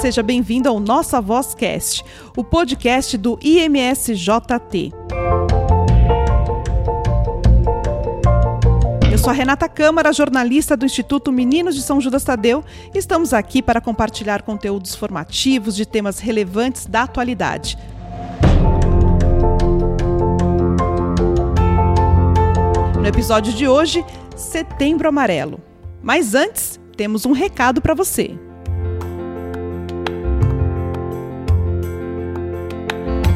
seja bem-vindo ao Nossa Voz Cast, o podcast do IMSJT. Eu sou a Renata Câmara, jornalista do Instituto Meninos de São Judas Tadeu, e estamos aqui para compartilhar conteúdos formativos de temas relevantes da atualidade. No episódio de hoje, Setembro Amarelo. Mas antes, temos um recado para você.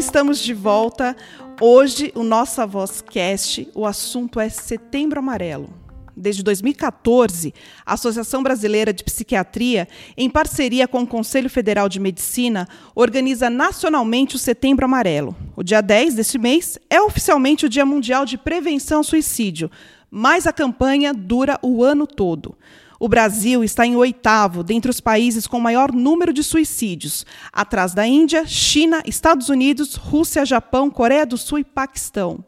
estamos de volta. Hoje, o Nossa Voz Cast, o assunto é Setembro Amarelo. Desde 2014, a Associação Brasileira de Psiquiatria, em parceria com o Conselho Federal de Medicina, organiza nacionalmente o Setembro Amarelo. O dia 10 deste mês é oficialmente o Dia Mundial de Prevenção ao Suicídio, mas a campanha dura o ano todo. O Brasil está em oitavo dentre os países com maior número de suicídios, atrás da Índia, China, Estados Unidos, Rússia, Japão, Coreia do Sul e Paquistão.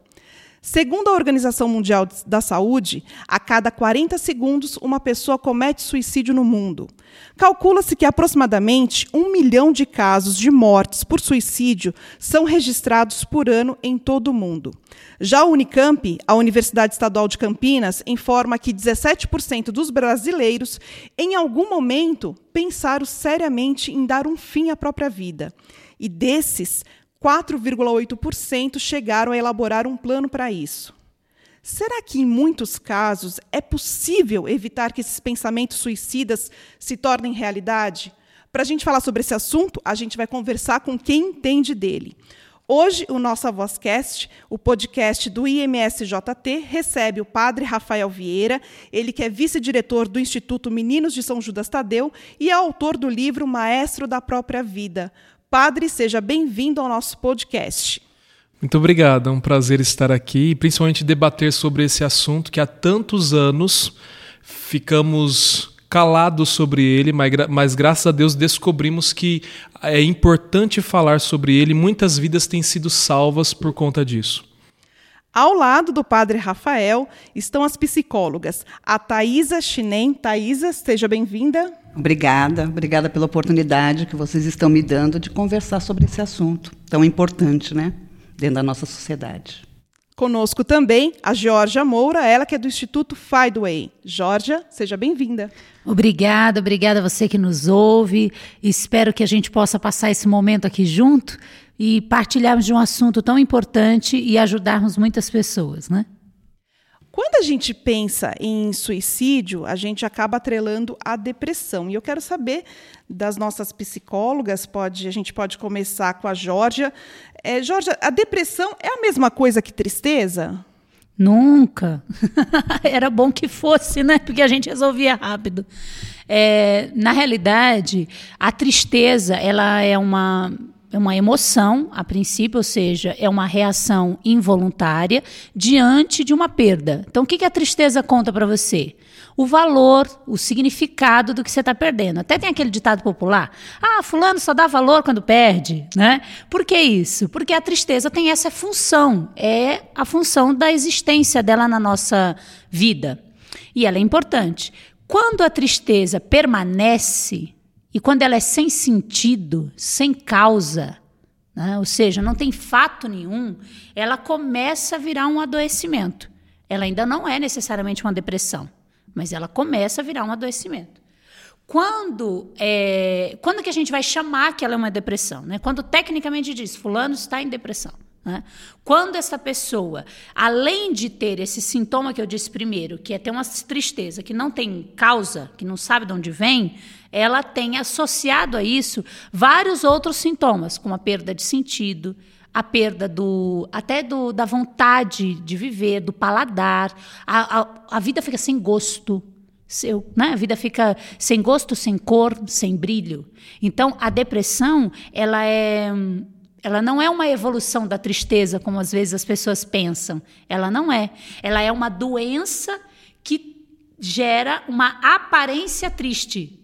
Segundo a Organização Mundial da Saúde, a cada 40 segundos uma pessoa comete suicídio no mundo. Calcula-se que aproximadamente um milhão de casos de mortes por suicídio são registrados por ano em todo o mundo. Já a Unicamp, a Universidade Estadual de Campinas, informa que 17% dos brasileiros, em algum momento, pensaram seriamente em dar um fim à própria vida. E desses, 4,8% chegaram a elaborar um plano para isso. Será que, em muitos casos, é possível evitar que esses pensamentos suicidas se tornem realidade? Para a gente falar sobre esse assunto, a gente vai conversar com quem entende dele. Hoje, o Nossa Vozcast, o podcast do IMSJT, recebe o padre Rafael Vieira, ele que é vice-diretor do Instituto Meninos de São Judas Tadeu e é autor do livro Maestro da Própria Vida. Padre, seja bem-vindo ao nosso podcast. Muito obrigado, é um prazer estar aqui e principalmente debater sobre esse assunto que há tantos anos ficamos calados sobre ele, mas, mas graças a Deus descobrimos que é importante falar sobre ele. Muitas vidas têm sido salvas por conta disso. Ao lado do padre Rafael estão as psicólogas, a Thaisa Chinem. Thaisa, seja bem-vinda. Obrigada, obrigada pela oportunidade que vocês estão me dando de conversar sobre esse assunto tão importante, né, dentro da nossa sociedade. Conosco também a Georgia Moura, ela que é do Instituto Fideway. Georgia, seja bem-vinda. Obrigada, obrigada a você que nos ouve. Espero que a gente possa passar esse momento aqui junto e partilharmos de um assunto tão importante e ajudarmos muitas pessoas, né? Quando a gente pensa em suicídio, a gente acaba atrelando a depressão. E eu quero saber das nossas psicólogas, pode, a gente pode começar com a Georgia. É, Georgia, a depressão é a mesma coisa que tristeza? Nunca. Era bom que fosse, né? Porque a gente resolvia rápido. É, na realidade, a tristeza ela é uma é uma emoção, a princípio, ou seja, é uma reação involuntária diante de uma perda. Então, o que, que a tristeza conta para você? O valor, o significado do que você está perdendo. Até tem aquele ditado popular: ah, fulano só dá valor quando perde, né? Por que isso? Porque a tristeza tem essa função, é a função da existência dela na nossa vida. E ela é importante. Quando a tristeza permanece, e quando ela é sem sentido, sem causa, né? ou seja, não tem fato nenhum, ela começa a virar um adoecimento. Ela ainda não é necessariamente uma depressão, mas ela começa a virar um adoecimento. Quando, é, quando que a gente vai chamar que ela é uma depressão? Né? Quando tecnicamente diz, fulano está em depressão. Né? Quando essa pessoa, além de ter esse sintoma que eu disse primeiro, que é ter uma tristeza que não tem causa, que não sabe de onde vem, ela tem associado a isso vários outros sintomas, como a perda de sentido, a perda do até do, da vontade de viver, do paladar, a, a, a vida fica sem gosto. Seu, né? A vida fica sem gosto, sem cor, sem brilho. Então, a depressão, ela é ela não é uma evolução da tristeza, como às vezes as pessoas pensam. Ela não é. Ela é uma doença que gera uma aparência triste,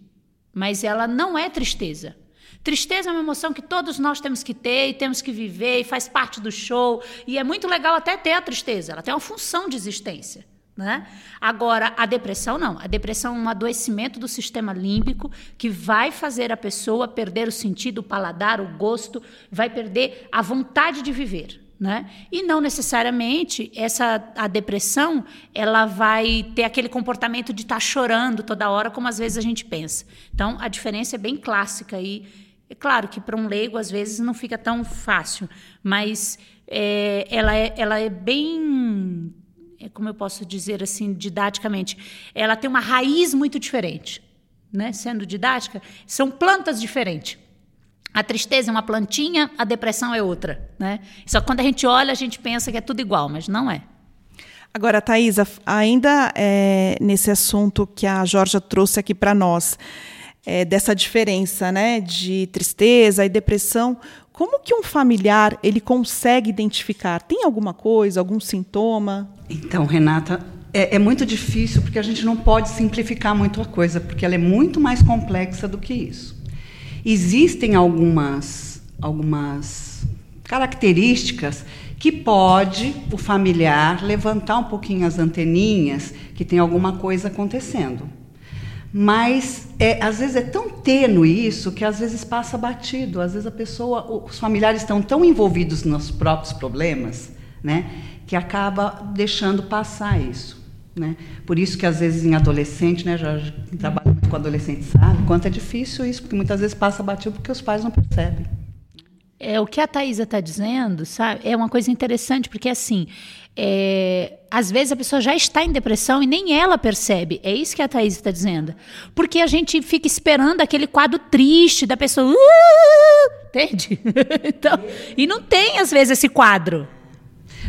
mas ela não é tristeza. Tristeza é uma emoção que todos nós temos que ter e temos que viver e faz parte do show. E é muito legal até ter a tristeza. Ela tem uma função de existência. Né? Agora, a depressão não. A depressão é um adoecimento do sistema límbico que vai fazer a pessoa perder o sentido, o paladar, o gosto, vai perder a vontade de viver. Né? E não necessariamente essa a depressão ela vai ter aquele comportamento de estar tá chorando toda hora, como às vezes a gente pensa. Então, a diferença é bem clássica aí. É claro que para um leigo às vezes não fica tão fácil, mas é, ela, é, ela é bem como eu posso dizer assim, didaticamente, ela tem uma raiz muito diferente. Né? Sendo didática, são plantas diferentes. A tristeza é uma plantinha, a depressão é outra. Né? Só que quando a gente olha, a gente pensa que é tudo igual, mas não é. Agora, Thaisa, ainda é, nesse assunto que a Jorge trouxe aqui para nós, é, dessa diferença né, de tristeza e depressão, como que um familiar ele consegue identificar? Tem alguma coisa, algum sintoma? Então, Renata, é, é, muito difícil porque a gente não pode simplificar muito a coisa, porque ela é muito mais complexa do que isso. Existem algumas, algumas características que pode o familiar levantar um pouquinho as anteninhas que tem alguma coisa acontecendo. Mas é, às vezes é tão tênue isso que às vezes passa batido. Às vezes a pessoa, os familiares estão tão envolvidos nos próprios problemas, né, que acaba deixando passar isso. Né? Por isso que às vezes em adolescente, né, já trabalho muito com adolescente sabe, quanto é difícil isso, porque muitas vezes passa batido porque os pais não percebem. É, o que a Thaisa está dizendo, sabe, é uma coisa interessante, porque assim, é, às vezes a pessoa já está em depressão e nem ela percebe. É isso que a Thaís está dizendo. Porque a gente fica esperando aquele quadro triste da pessoa. Uh, entende? então, e não tem, às vezes, esse quadro.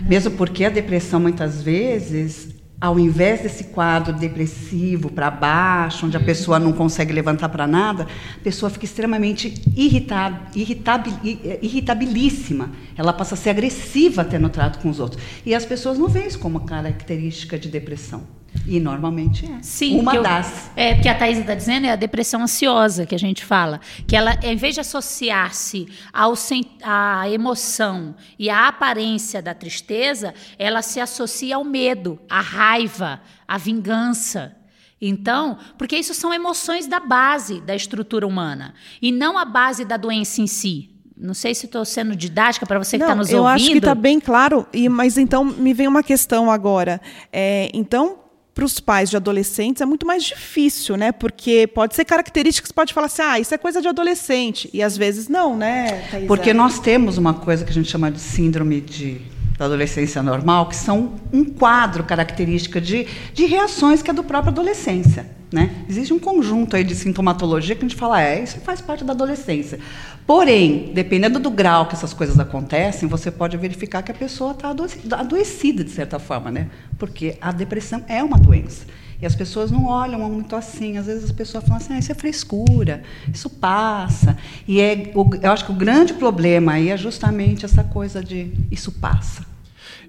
Mesmo porque a depressão, muitas vezes, ao invés desse quadro depressivo para baixo, onde a pessoa não consegue levantar para nada, a pessoa fica extremamente irritada, irritabil, irritabilíssima. Ela passa a ser agressiva até no trato com os outros. E as pessoas não veem isso como característica de depressão. E normalmente é. Sim, uma eu, das. É, porque a Thais está dizendo é a depressão ansiosa que a gente fala. Que ela, em vez de associar-se à emoção e à aparência da tristeza, ela se associa ao medo, à raiva, à vingança. Então, porque isso são emoções da base da estrutura humana e não a base da doença em si. Não sei se estou sendo didática para você que está nos eu ouvindo. Eu acho que está bem claro, e, mas então me vem uma questão agora. É, então, para os pais de adolescentes é muito mais difícil, né? Porque pode ser características, pode falar assim, ah, isso é coisa de adolescente. E às vezes não, né? Porque nós temos uma coisa que a gente chama de síndrome de, da adolescência normal, que são um quadro característica de, de reações que é do próprio adolescência. Né? Existe um conjunto aí de sintomatologia que a gente fala, é, isso faz parte da adolescência. Porém, dependendo do grau que essas coisas acontecem, você pode verificar que a pessoa está adoecida, de certa forma, né? porque a depressão é uma doença. E as pessoas não olham muito assim. Às vezes as pessoas falam assim, ah, isso é frescura, isso passa. E é, eu acho que o grande problema aí é justamente essa coisa de isso passa.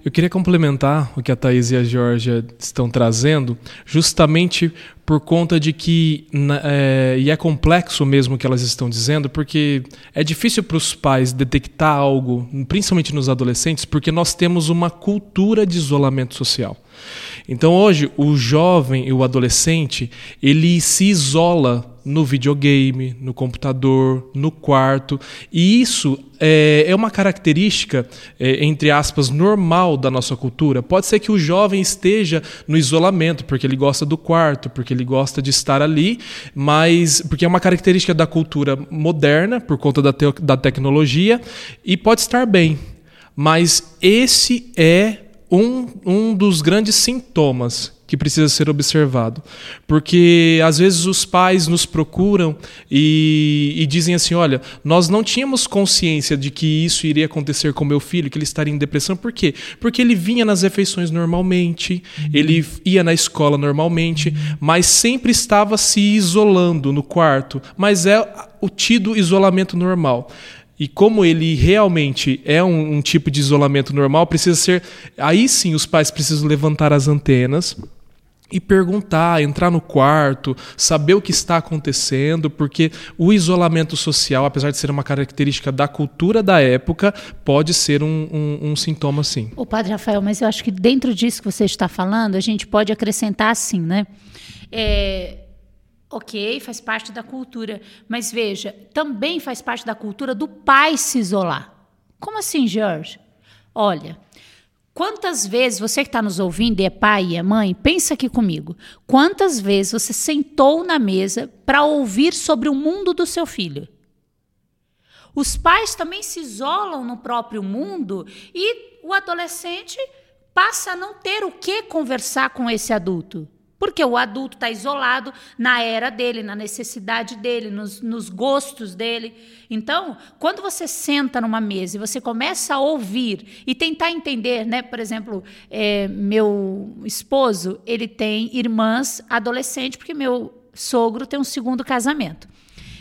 Eu queria complementar o que a Thais e a Georgia estão trazendo, justamente por conta de que, é, e é complexo mesmo o que elas estão dizendo, porque é difícil para os pais detectar algo, principalmente nos adolescentes, porque nós temos uma cultura de isolamento social. Então hoje o jovem e o adolescente ele se isola no videogame, no computador, no quarto. E isso é, é uma característica, é, entre aspas, normal da nossa cultura. Pode ser que o jovem esteja no isolamento, porque ele gosta do quarto, porque ele gosta de estar ali, mas porque é uma característica da cultura moderna, por conta da, te da tecnologia, e pode estar bem. Mas esse é um, um dos grandes sintomas que precisa ser observado. Porque às vezes os pais nos procuram e, e dizem assim: olha, nós não tínhamos consciência de que isso iria acontecer com meu filho, que ele estaria em depressão. Por quê? Porque ele vinha nas refeições normalmente, uhum. ele ia na escola normalmente, uhum. mas sempre estava se isolando no quarto. Mas é o tido isolamento normal. E como ele realmente é um, um, tipo de isolamento normal, precisa ser. Aí sim os pais precisam levantar as antenas e perguntar, entrar no quarto, saber o que está acontecendo, porque o isolamento social, apesar de ser uma característica da cultura da época, pode ser um, um, um sintoma sim. O padre Rafael, mas eu acho que dentro disso que você está falando, a gente pode acrescentar assim, né? É, Ok, faz parte da cultura. Mas veja, também faz parte da cultura do pai se isolar. Como assim, Jorge? Olha, quantas vezes você que está nos ouvindo e é pai e é mãe, pensa aqui comigo. Quantas vezes você sentou na mesa para ouvir sobre o mundo do seu filho? Os pais também se isolam no próprio mundo e o adolescente passa a não ter o que conversar com esse adulto. Porque o adulto está isolado na era dele, na necessidade dele, nos, nos, gostos dele. Então, quando você senta numa mesa e você começa a ouvir e tentar entender, né? Por exemplo, é, meu esposo ele tem irmãs adolescentes, porque meu sogro tem um segundo casamento.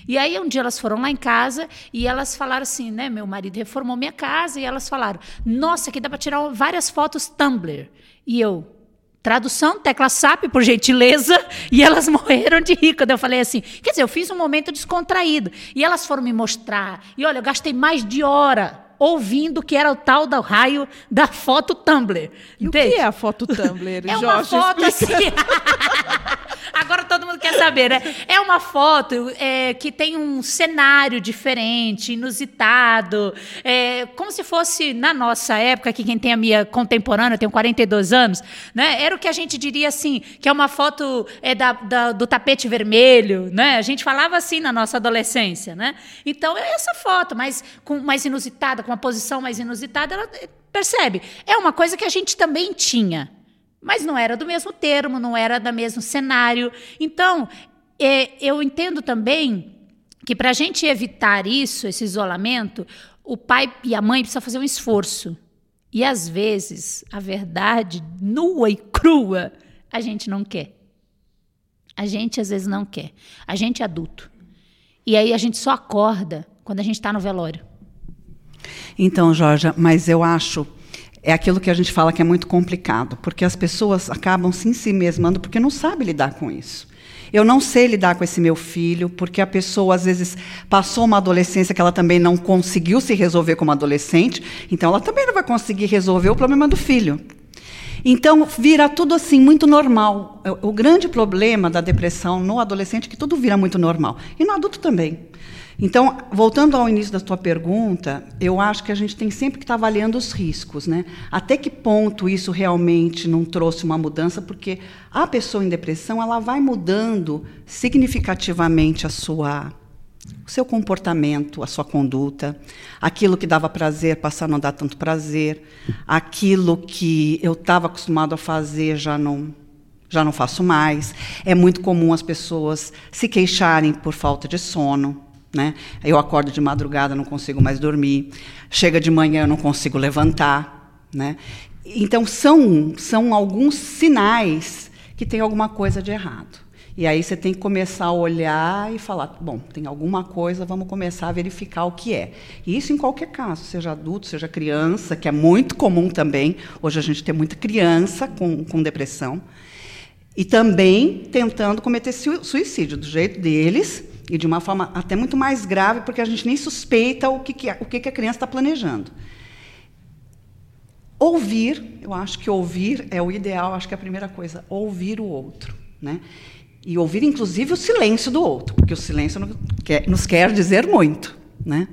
E aí um dia elas foram lá em casa e elas falaram assim, né? Meu marido reformou minha casa e elas falaram: "Nossa, aqui dá para tirar várias fotos Tumblr". E eu, Tradução, tecla SAP, por gentileza, e elas morreram de rir quando eu falei assim. Quer dizer, eu fiz um momento descontraído. E elas foram me mostrar. E olha, eu gastei mais de hora ouvindo que era o tal do raio da foto Tumblr. E o que é a foto Tumblr? É uma foto explica. assim. Quer saber, né? É uma foto é, que tem um cenário diferente, inusitado, é, como se fosse na nossa época, que quem tem a minha contemporânea, eu tenho 42 anos, né? Era o que a gente diria assim, que é uma foto é, da, da, do tapete vermelho, né? A gente falava assim na nossa adolescência, né? Então é essa foto, mas com mais inusitada, com uma posição mais inusitada, ela percebe? É uma coisa que a gente também tinha. Mas não era do mesmo termo, não era do mesmo cenário. Então, é, eu entendo também que para a gente evitar isso, esse isolamento, o pai e a mãe precisam fazer um esforço. E às vezes, a verdade nua e crua, a gente não quer. A gente às vezes não quer. A gente é adulto. E aí a gente só acorda quando a gente está no velório. Então, Jorge, mas eu acho é aquilo que a gente fala que é muito complicado, porque as pessoas acabam se em si mesmando porque não sabem lidar com isso. Eu não sei lidar com esse meu filho, porque a pessoa às vezes passou uma adolescência que ela também não conseguiu se resolver como adolescente, então ela também não vai conseguir resolver o problema do filho. Então vira tudo assim muito normal. O grande problema da depressão no adolescente é que tudo vira muito normal e no adulto também. Então, voltando ao início da tua pergunta, eu acho que a gente tem sempre que estar avaliando os riscos, né? Até que ponto isso realmente não trouxe uma mudança? Porque a pessoa em depressão ela vai mudando significativamente a sua o seu comportamento, a sua conduta, aquilo que dava prazer passar a não dar tanto prazer, aquilo que eu estava acostumado a fazer já não já não faço mais. É muito comum as pessoas se queixarem por falta de sono. Né? Eu acordo de madrugada, não consigo mais dormir. Chega de manhã, eu não consigo levantar. Né? Então, são, são alguns sinais que tem alguma coisa de errado. E aí você tem que começar a olhar e falar: bom, tem alguma coisa, vamos começar a verificar o que é. E isso em qualquer caso, seja adulto, seja criança, que é muito comum também. Hoje a gente tem muita criança com, com depressão. E também tentando cometer suicídio, do jeito deles, e de uma forma até muito mais grave, porque a gente nem suspeita o que, que, o que, que a criança está planejando. Ouvir, eu acho que ouvir é o ideal, acho que é a primeira coisa, ouvir o outro. Né? E ouvir, inclusive, o silêncio do outro, porque o silêncio nos quer dizer muito. Né?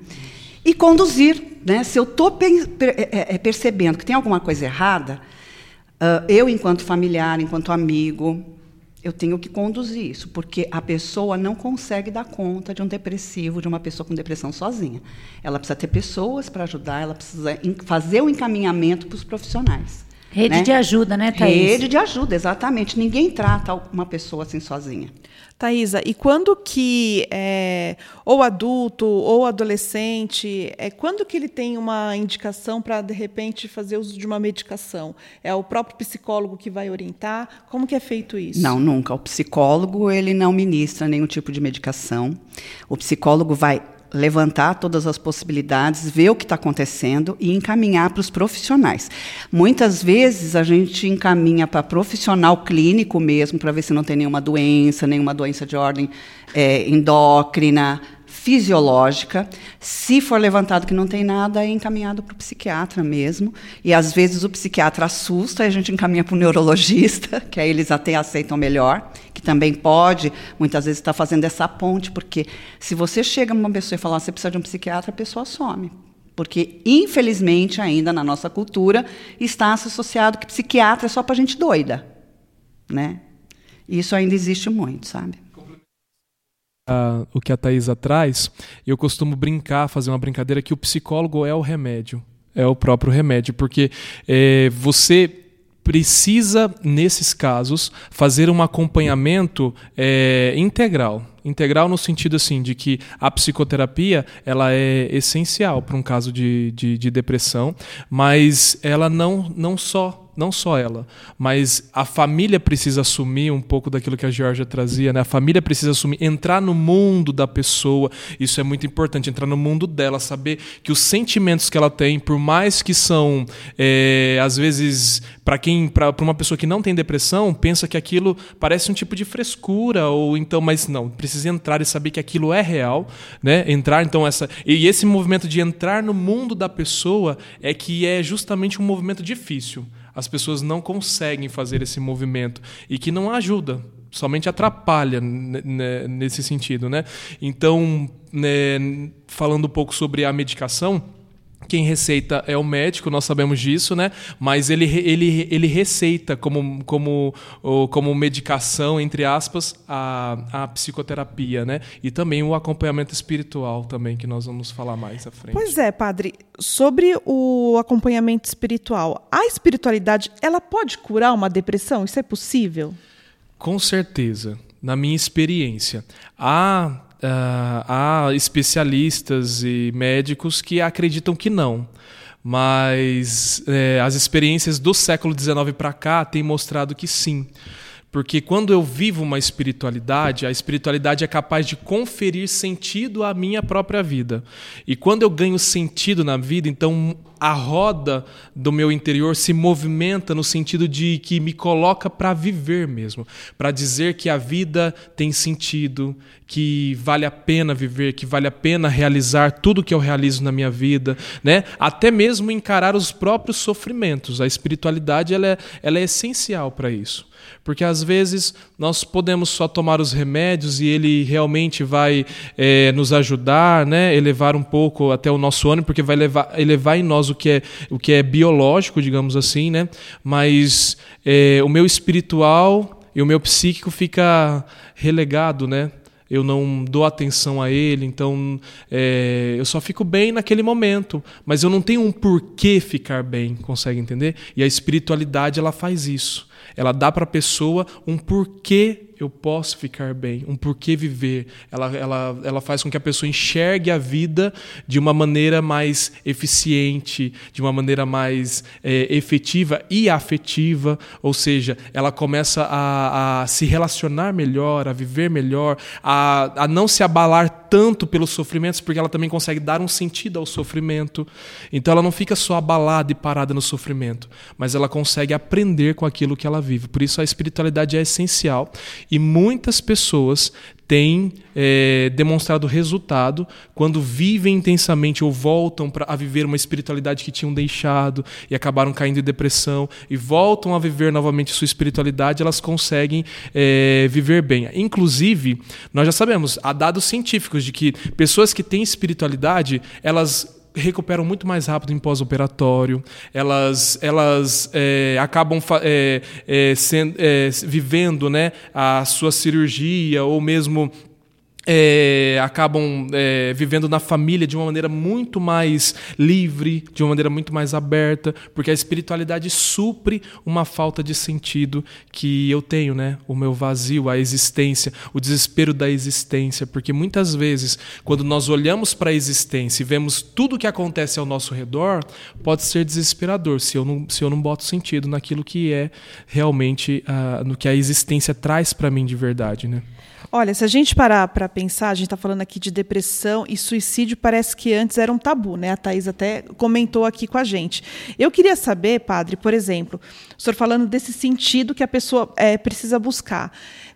E conduzir. Né? Se eu estou é, é, percebendo que tem alguma coisa errada, eu, enquanto familiar, enquanto amigo, eu tenho que conduzir isso, porque a pessoa não consegue dar conta de um depressivo, de uma pessoa com depressão sozinha. Ela precisa ter pessoas para ajudar, ela precisa fazer o encaminhamento para os profissionais. Rede né? de ajuda, né, Thaís? Rede de ajuda, exatamente. Ninguém trata uma pessoa assim sozinha. Thaisa, e quando que é, ou adulto ou adolescente, é quando que ele tem uma indicação para de repente fazer uso de uma medicação? É o próprio psicólogo que vai orientar? Como que é feito isso? Não, nunca. O psicólogo ele não ministra nenhum tipo de medicação. O psicólogo vai levantar todas as possibilidades, ver o que está acontecendo e encaminhar para os profissionais. Muitas vezes a gente encaminha para profissional clínico mesmo, para ver se não tem nenhuma doença, nenhuma doença de ordem é, endócrina, fisiológica. Se for levantado que não tem nada, é encaminhado para o psiquiatra mesmo. E às vezes o psiquiatra assusta e a gente encaminha para o neurologista, que aí eles até aceitam melhor, que também pode, muitas vezes, estar tá fazendo essa ponte, porque se você chega numa pessoa e falar você precisa de um psiquiatra, a pessoa some. Porque, infelizmente, ainda na nossa cultura, está associado que psiquiatra é só para gente doida. Né? Isso ainda existe muito, sabe? O que a Thaisa traz, eu costumo brincar, fazer uma brincadeira que o psicólogo é o remédio. É o próprio remédio, porque é, você precisa, nesses casos, fazer um acompanhamento é, integral. Integral no sentido assim de que a psicoterapia ela é essencial para um caso de, de, de depressão, mas ela não, não só não só ela, mas a família precisa assumir um pouco daquilo que a Georgia trazia, né? A família precisa assumir, entrar no mundo da pessoa. Isso é muito importante, entrar no mundo dela, saber que os sentimentos que ela tem, por mais que são, é, às vezes, para quem, para uma pessoa que não tem depressão, pensa que aquilo parece um tipo de frescura ou então, mas não, precisa entrar e saber que aquilo é real, né? Entrar então essa e esse movimento de entrar no mundo da pessoa é que é justamente um movimento difícil as pessoas não conseguem fazer esse movimento e que não ajuda, somente atrapalha nesse sentido, né? Então, né, falando um pouco sobre a medicação, quem receita é o médico, nós sabemos disso, né? Mas ele, ele, ele receita como, como, como medicação, entre aspas, a, a psicoterapia, né? E também o acompanhamento espiritual também, que nós vamos falar mais à frente. Pois é, padre. Sobre o acompanhamento espiritual, a espiritualidade, ela pode curar uma depressão? Isso é possível? Com certeza. Na minha experiência. Há uh, há especialistas e médicos que acreditam que não. Mas é, as experiências do século XIX para cá têm mostrado que sim. Porque quando eu vivo uma espiritualidade, a espiritualidade é capaz de conferir sentido à minha própria vida. E quando eu ganho sentido na vida, então a roda do meu interior se movimenta no sentido de que me coloca para viver mesmo, para dizer que a vida tem sentido, que vale a pena viver, que vale a pena realizar tudo que eu realizo na minha vida, né? Até mesmo encarar os próprios sofrimentos. A espiritualidade ela é, ela é essencial para isso. Porque às vezes nós podemos só tomar os remédios e ele realmente vai é, nos ajudar, né? elevar um pouco até o nosso ânimo, porque vai levar, elevar em nós o que é, o que é biológico, digamos assim, né? mas é, o meu espiritual e o meu psíquico fica relegado, né? eu não dou atenção a ele, então é, eu só fico bem naquele momento, mas eu não tenho um porquê ficar bem, consegue entender? E a espiritualidade ela faz isso. Ela dá para a pessoa um porquê eu posso ficar bem, um porquê viver. Ela, ela, ela faz com que a pessoa enxergue a vida de uma maneira mais eficiente, de uma maneira mais é, efetiva e afetiva, ou seja, ela começa a, a, se relacionar melhor, a viver melhor, a, a não se abalar tanto pelos sofrimentos, porque ela também consegue dar um sentido ao sofrimento. Então ela não fica só abalada e parada no sofrimento, mas ela consegue aprender com aquilo que ela vive. Por isso a espiritualidade é essencial e muitas pessoas têm é, demonstrado resultado quando vivem intensamente ou voltam pra, a viver uma espiritualidade que tinham deixado e acabaram caindo em depressão e voltam a viver novamente sua espiritualidade, elas conseguem é, viver bem. Inclusive, nós já sabemos, há dados científicos de que pessoas que têm espiritualidade, elas recuperam muito mais rápido em pós-operatório, elas, elas é, acabam é, é, sendo, é, vivendo né, a sua cirurgia ou mesmo é, acabam é, vivendo na família de uma maneira muito mais livre, de uma maneira muito mais aberta, porque a espiritualidade supre uma falta de sentido que eu tenho, né? O meu vazio, a existência, o desespero da existência, porque muitas vezes, quando nós olhamos para a existência e vemos tudo o que acontece ao nosso redor, pode ser desesperador se eu não, se eu não boto sentido naquilo que é realmente uh, no que a existência traz para mim de verdade, né? Olha, se a gente parar para pensar, a gente está falando aqui de depressão e suicídio, parece que antes era um tabu, né? A Thais até comentou aqui com a gente. Eu queria saber, padre, por exemplo, o senhor falando desse sentido que a pessoa é, precisa buscar.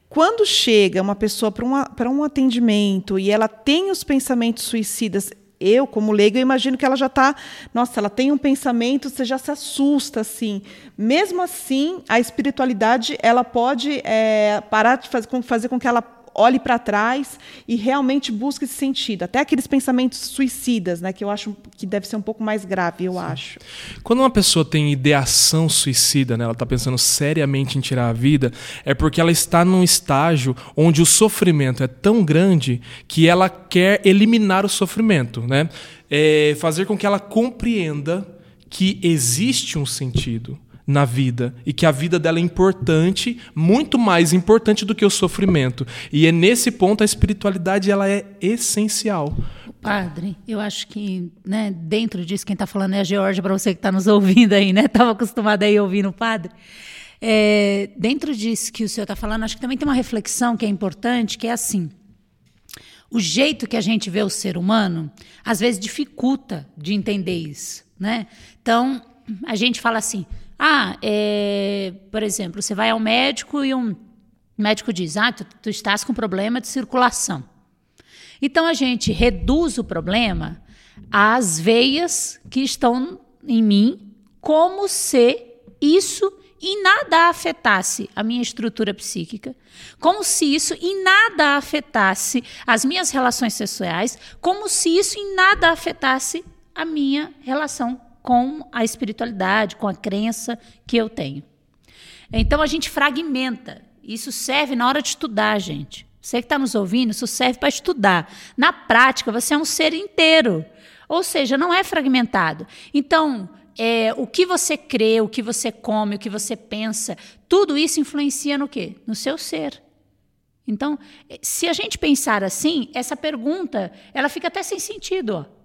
Quando chega uma pessoa para um atendimento e ela tem os pensamentos suicidas, eu, como leigo, eu imagino que ela já está. Nossa, ela tem um pensamento, você já se assusta, assim. Mesmo assim, a espiritualidade ela pode é, parar de fazer, fazer com que ela olhe para trás e realmente busque esse sentido. Até aqueles pensamentos suicidas, né, que eu acho que deve ser um pouco mais grave, eu Sim. acho. Quando uma pessoa tem ideação suicida, né, ela está pensando seriamente em tirar a vida, é porque ela está num estágio onde o sofrimento é tão grande que ela quer eliminar o sofrimento, né? É fazer com que ela compreenda que existe um sentido na vida e que a vida dela é importante, muito mais importante do que o sofrimento. E é nesse ponto a espiritualidade ela é essencial. Padre, eu acho que né, dentro disso quem está falando é a Georgia para você que está nos ouvindo aí, né? Estava acostumada aí ouvindo o padre. É, dentro disso que o senhor está falando, acho que também tem uma reflexão que é importante, que é assim. O jeito que a gente vê o ser humano, às vezes dificulta de entender isso, né? Então, a gente fala assim, ah, é, por exemplo, você vai ao médico e um médico diz: Ah, tu, tu estás com problema de circulação. Então a gente reduz o problema às veias que estão em mim, como se isso em nada afetasse a minha estrutura psíquica, como se isso em nada afetasse as minhas relações sexuais, como se isso em nada afetasse a minha relação com a espiritualidade, com a crença que eu tenho. Então a gente fragmenta. Isso serve na hora de estudar, gente. Você que está nos ouvindo, isso serve para estudar. Na prática, você é um ser inteiro. Ou seja, não é fragmentado. Então, é, o que você crê, o que você come, o que você pensa, tudo isso influencia no quê? No seu ser. Então, se a gente pensar assim, essa pergunta, ela fica até sem sentido. Ó.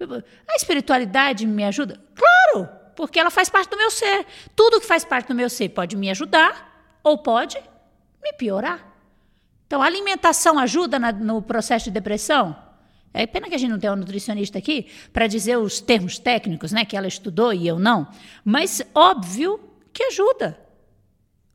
A espiritualidade me ajuda? Claro, porque ela faz parte do meu ser. Tudo que faz parte do meu ser pode me ajudar ou pode me piorar. Então, a alimentação ajuda na, no processo de depressão? É pena que a gente não tem um nutricionista aqui para dizer os termos técnicos, né, que ela estudou e eu não. Mas óbvio que ajuda.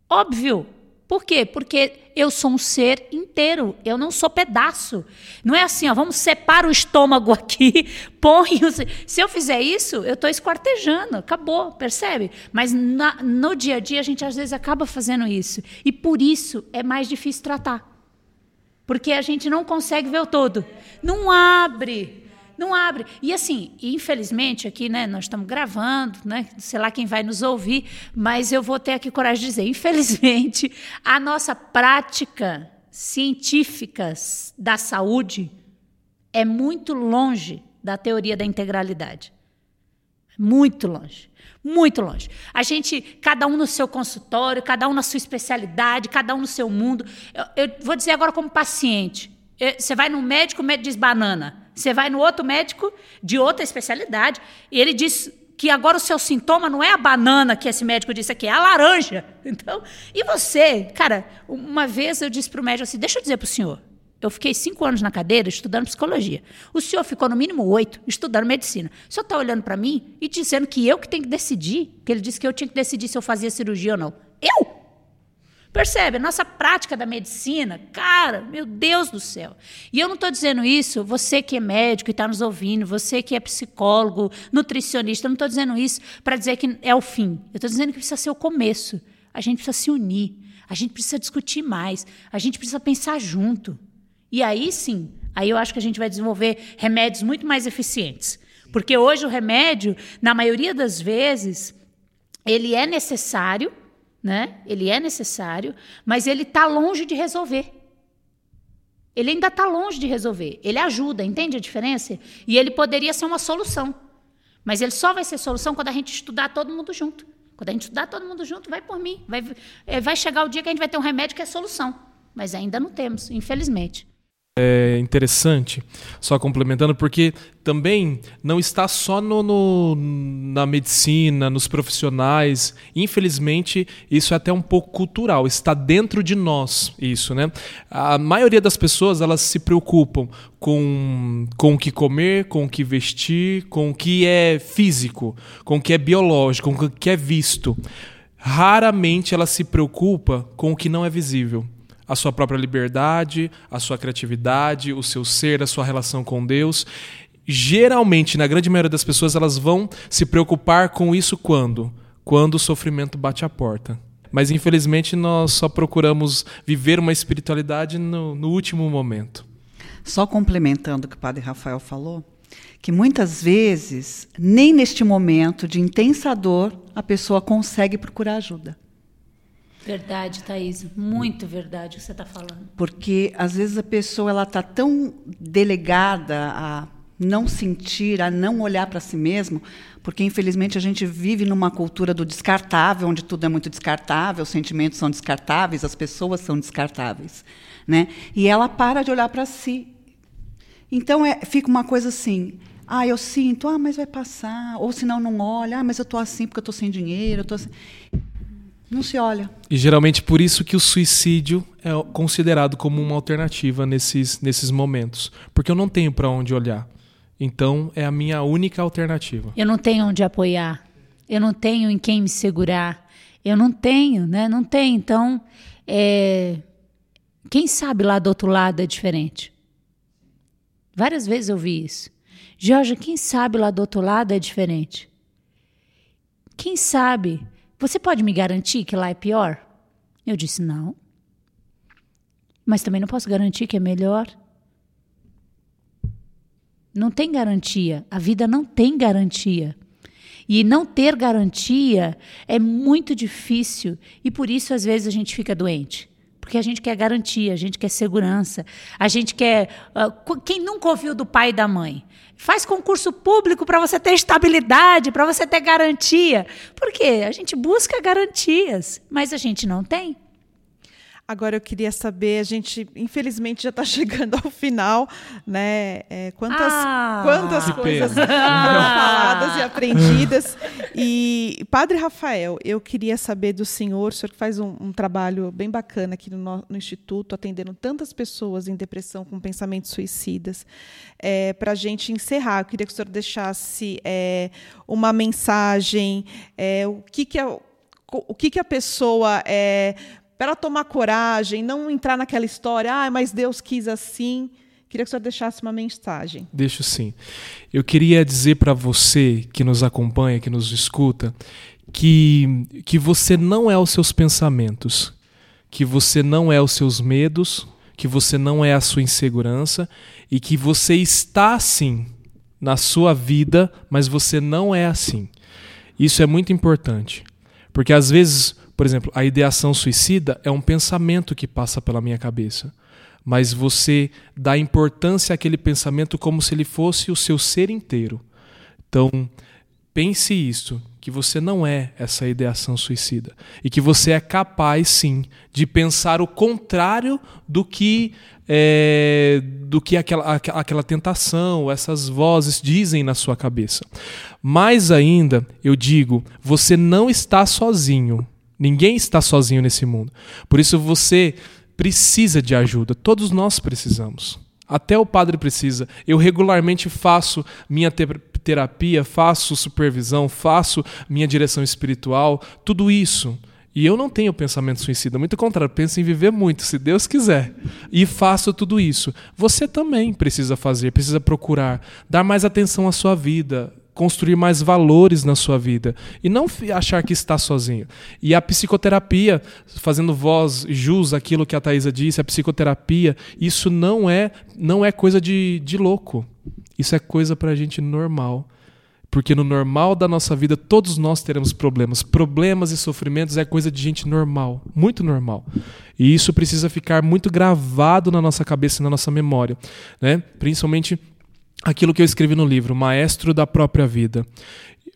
Óbvio. Por quê? Porque eu sou um ser inteiro, eu não sou pedaço. Não é assim, ó, vamos separar o estômago aqui, põe. Se eu fizer isso, eu estou esquartejando, acabou, percebe? Mas na, no dia a dia a gente às vezes acaba fazendo isso. E por isso é mais difícil tratar. Porque a gente não consegue ver o todo. Não abre. Não abre. E assim, infelizmente, aqui, né, nós estamos gravando, né? Sei lá quem vai nos ouvir, mas eu vou ter aqui coragem de dizer, infelizmente, a nossa prática científica da saúde é muito longe da teoria da integralidade. Muito longe. Muito longe. A gente, cada um no seu consultório, cada um na sua especialidade, cada um no seu mundo. Eu, eu vou dizer agora como paciente. Você vai no médico, o médico diz banana. Você vai no outro médico de outra especialidade e ele diz que agora o seu sintoma não é a banana que esse médico disse aqui, é a laranja. Então, e você, cara, uma vez eu disse para o médico assim: deixa eu dizer para o senhor, eu fiquei cinco anos na cadeira estudando psicologia. O senhor ficou no mínimo oito estudando medicina. O senhor está olhando para mim e dizendo que eu que tenho que decidir, que ele disse que eu tinha que decidir se eu fazia cirurgia ou não. Eu? Percebe? A nossa prática da medicina, cara, meu Deus do céu. E eu não estou dizendo isso, você que é médico e está nos ouvindo, você que é psicólogo, nutricionista, eu não estou dizendo isso para dizer que é o fim. Eu estou dizendo que precisa ser o começo. A gente precisa se unir, a gente precisa discutir mais, a gente precisa pensar junto. E aí sim, aí eu acho que a gente vai desenvolver remédios muito mais eficientes. Porque hoje o remédio, na maioria das vezes, ele é necessário né? Ele é necessário, mas ele está longe de resolver. Ele ainda está longe de resolver. Ele ajuda, entende a diferença? E ele poderia ser uma solução. Mas ele só vai ser solução quando a gente estudar todo mundo junto. Quando a gente estudar todo mundo junto, vai por mim. Vai, é, vai chegar o dia que a gente vai ter um remédio que é solução. Mas ainda não temos, infelizmente é interessante, só complementando, porque também não está só no, no, na medicina, nos profissionais. Infelizmente, isso é até um pouco cultural, está dentro de nós isso, né? A maioria das pessoas elas se preocupam com, com o que comer, com o que vestir, com o que é físico, com o que é biológico, com o que é visto. Raramente ela se preocupa com o que não é visível a sua própria liberdade, a sua criatividade, o seu ser, a sua relação com Deus. Geralmente, na grande maioria das pessoas, elas vão se preocupar com isso quando? Quando o sofrimento bate a porta. Mas infelizmente nós só procuramos viver uma espiritualidade no, no último momento. Só complementando o que o padre Rafael falou, que muitas vezes, nem neste momento de intensa dor, a pessoa consegue procurar ajuda. Verdade, Thaís. Muito verdade o que você está falando. Porque, às vezes, a pessoa ela está tão delegada a não sentir, a não olhar para si mesmo, porque, infelizmente, a gente vive numa cultura do descartável, onde tudo é muito descartável, os sentimentos são descartáveis, as pessoas são descartáveis. Né? E ela para de olhar para si. Então, é, fica uma coisa assim, ah, eu sinto, ah, mas vai passar. Ou se não, não olha, ah, mas eu estou assim porque eu estou sem dinheiro. Eu tô assim. Não se olha. E geralmente por isso que o suicídio é considerado como uma alternativa nesses, nesses momentos. Porque eu não tenho para onde olhar. Então é a minha única alternativa. Eu não tenho onde apoiar. Eu não tenho em quem me segurar. Eu não tenho, né? Não tenho. Então, é... quem sabe lá do outro lado é diferente. Várias vezes eu vi isso. Jorge, quem sabe lá do outro lado é diferente? Quem sabe você pode me garantir que lá é pior? Eu disse: Não. Mas também não posso garantir que é melhor. Não tem garantia. A vida não tem garantia. E não ter garantia é muito difícil. E por isso, às vezes, a gente fica doente. Porque a gente quer garantia, a gente quer segurança, a gente quer. Uh, quem nunca ouviu do pai e da mãe? Faz concurso público para você ter estabilidade, para você ter garantia. Por quê? A gente busca garantias, mas a gente não tem. Agora eu queria saber, a gente infelizmente já está chegando ao final, né? É, quantas ah, quantas coisas foram faladas e aprendidas. E Padre Rafael, eu queria saber do senhor, o senhor que faz um, um trabalho bem bacana aqui no, no, Instituto, atendendo tantas pessoas em depressão com pensamentos suicidas. É, Para a gente encerrar, eu queria que o senhor deixasse é, uma mensagem, é, o que, que é o que, que a pessoa é, para ela tomar coragem, não entrar naquela história, ah, mas Deus quis assim. Queria que o senhor deixasse uma mensagem. Deixo sim. Eu queria dizer para você que nos acompanha, que nos escuta, que, que você não é os seus pensamentos, que você não é os seus medos, que você não é a sua insegurança e que você está assim na sua vida, mas você não é assim. Isso é muito importante, porque às vezes por exemplo, a ideação suicida é um pensamento que passa pela minha cabeça, mas você dá importância àquele pensamento como se ele fosse o seu ser inteiro. Então, pense isso, que você não é essa ideação suicida e que você é capaz, sim, de pensar o contrário do que é, do que aquela, aquela tentação, essas vozes dizem na sua cabeça. Mais ainda, eu digo, você não está sozinho. Ninguém está sozinho nesse mundo. Por isso você precisa de ajuda. Todos nós precisamos. Até o padre precisa. Eu regularmente faço minha terapia, faço supervisão, faço minha direção espiritual, tudo isso. E eu não tenho pensamento suicida, muito contrário, penso em viver muito, se Deus quiser. E faço tudo isso. Você também precisa fazer, precisa procurar, dar mais atenção à sua vida, construir mais valores na sua vida e não achar que está sozinho. E a psicoterapia, fazendo voz jus aquilo que a Thaisa disse, a psicoterapia, isso não é não é coisa de, de louco. Isso é coisa para gente normal. Porque no normal da nossa vida, todos nós teremos problemas. Problemas e sofrimentos é coisa de gente normal, muito normal. E isso precisa ficar muito gravado na nossa cabeça e na nossa memória. Né? Principalmente aquilo que eu escrevi no livro, Maestro da Própria Vida.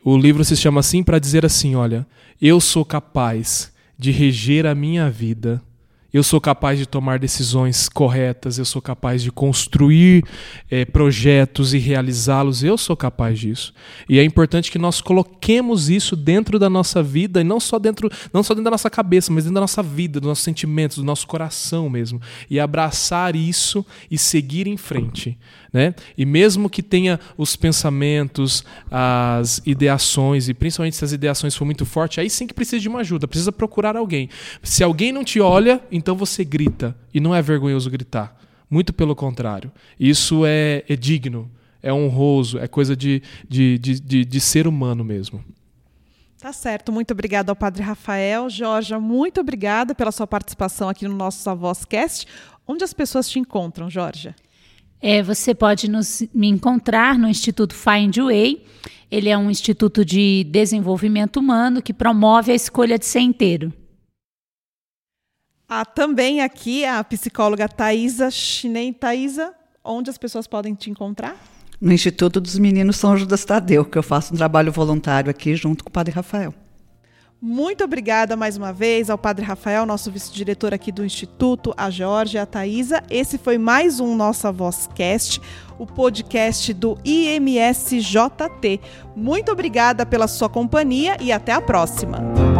O livro se chama assim para dizer assim: olha, eu sou capaz de reger a minha vida eu sou capaz de tomar decisões corretas, eu sou capaz de construir é, projetos e realizá-los, eu sou capaz disso. E é importante que nós coloquemos isso dentro da nossa vida, e não só dentro, não só dentro da nossa cabeça, mas dentro da nossa vida, dos nossos sentimentos, do nosso coração mesmo. E abraçar isso e seguir em frente. Né? E mesmo que tenha os pensamentos, as ideações, e principalmente se as ideações for muito fortes, aí sim que precisa de uma ajuda, precisa procurar alguém. Se alguém não te olha, então você grita. E não é vergonhoso gritar. Muito pelo contrário. Isso é, é digno, é honroso, é coisa de, de, de, de, de ser humano mesmo. Tá certo, muito obrigada ao Padre Rafael. Jorge, muito obrigada pela sua participação aqui no nosso Avóscast. Onde as pessoas te encontram, Jorge? É, você pode nos, me encontrar no Instituto Find Way. Ele é um instituto de desenvolvimento humano que promove a escolha de ser inteiro. Ah, também aqui a psicóloga Thaisa Chinem. Thaisa, onde as pessoas podem te encontrar? No Instituto dos Meninos São Judas Tadeu, que eu faço um trabalho voluntário aqui junto com o Padre Rafael. Muito obrigada mais uma vez ao Padre Rafael, nosso vice-diretor aqui do Instituto, a Jorge, a Thaisa. Esse foi mais um Nossa Vozcast, o podcast do IMSJT. Muito obrigada pela sua companhia e até a próxima.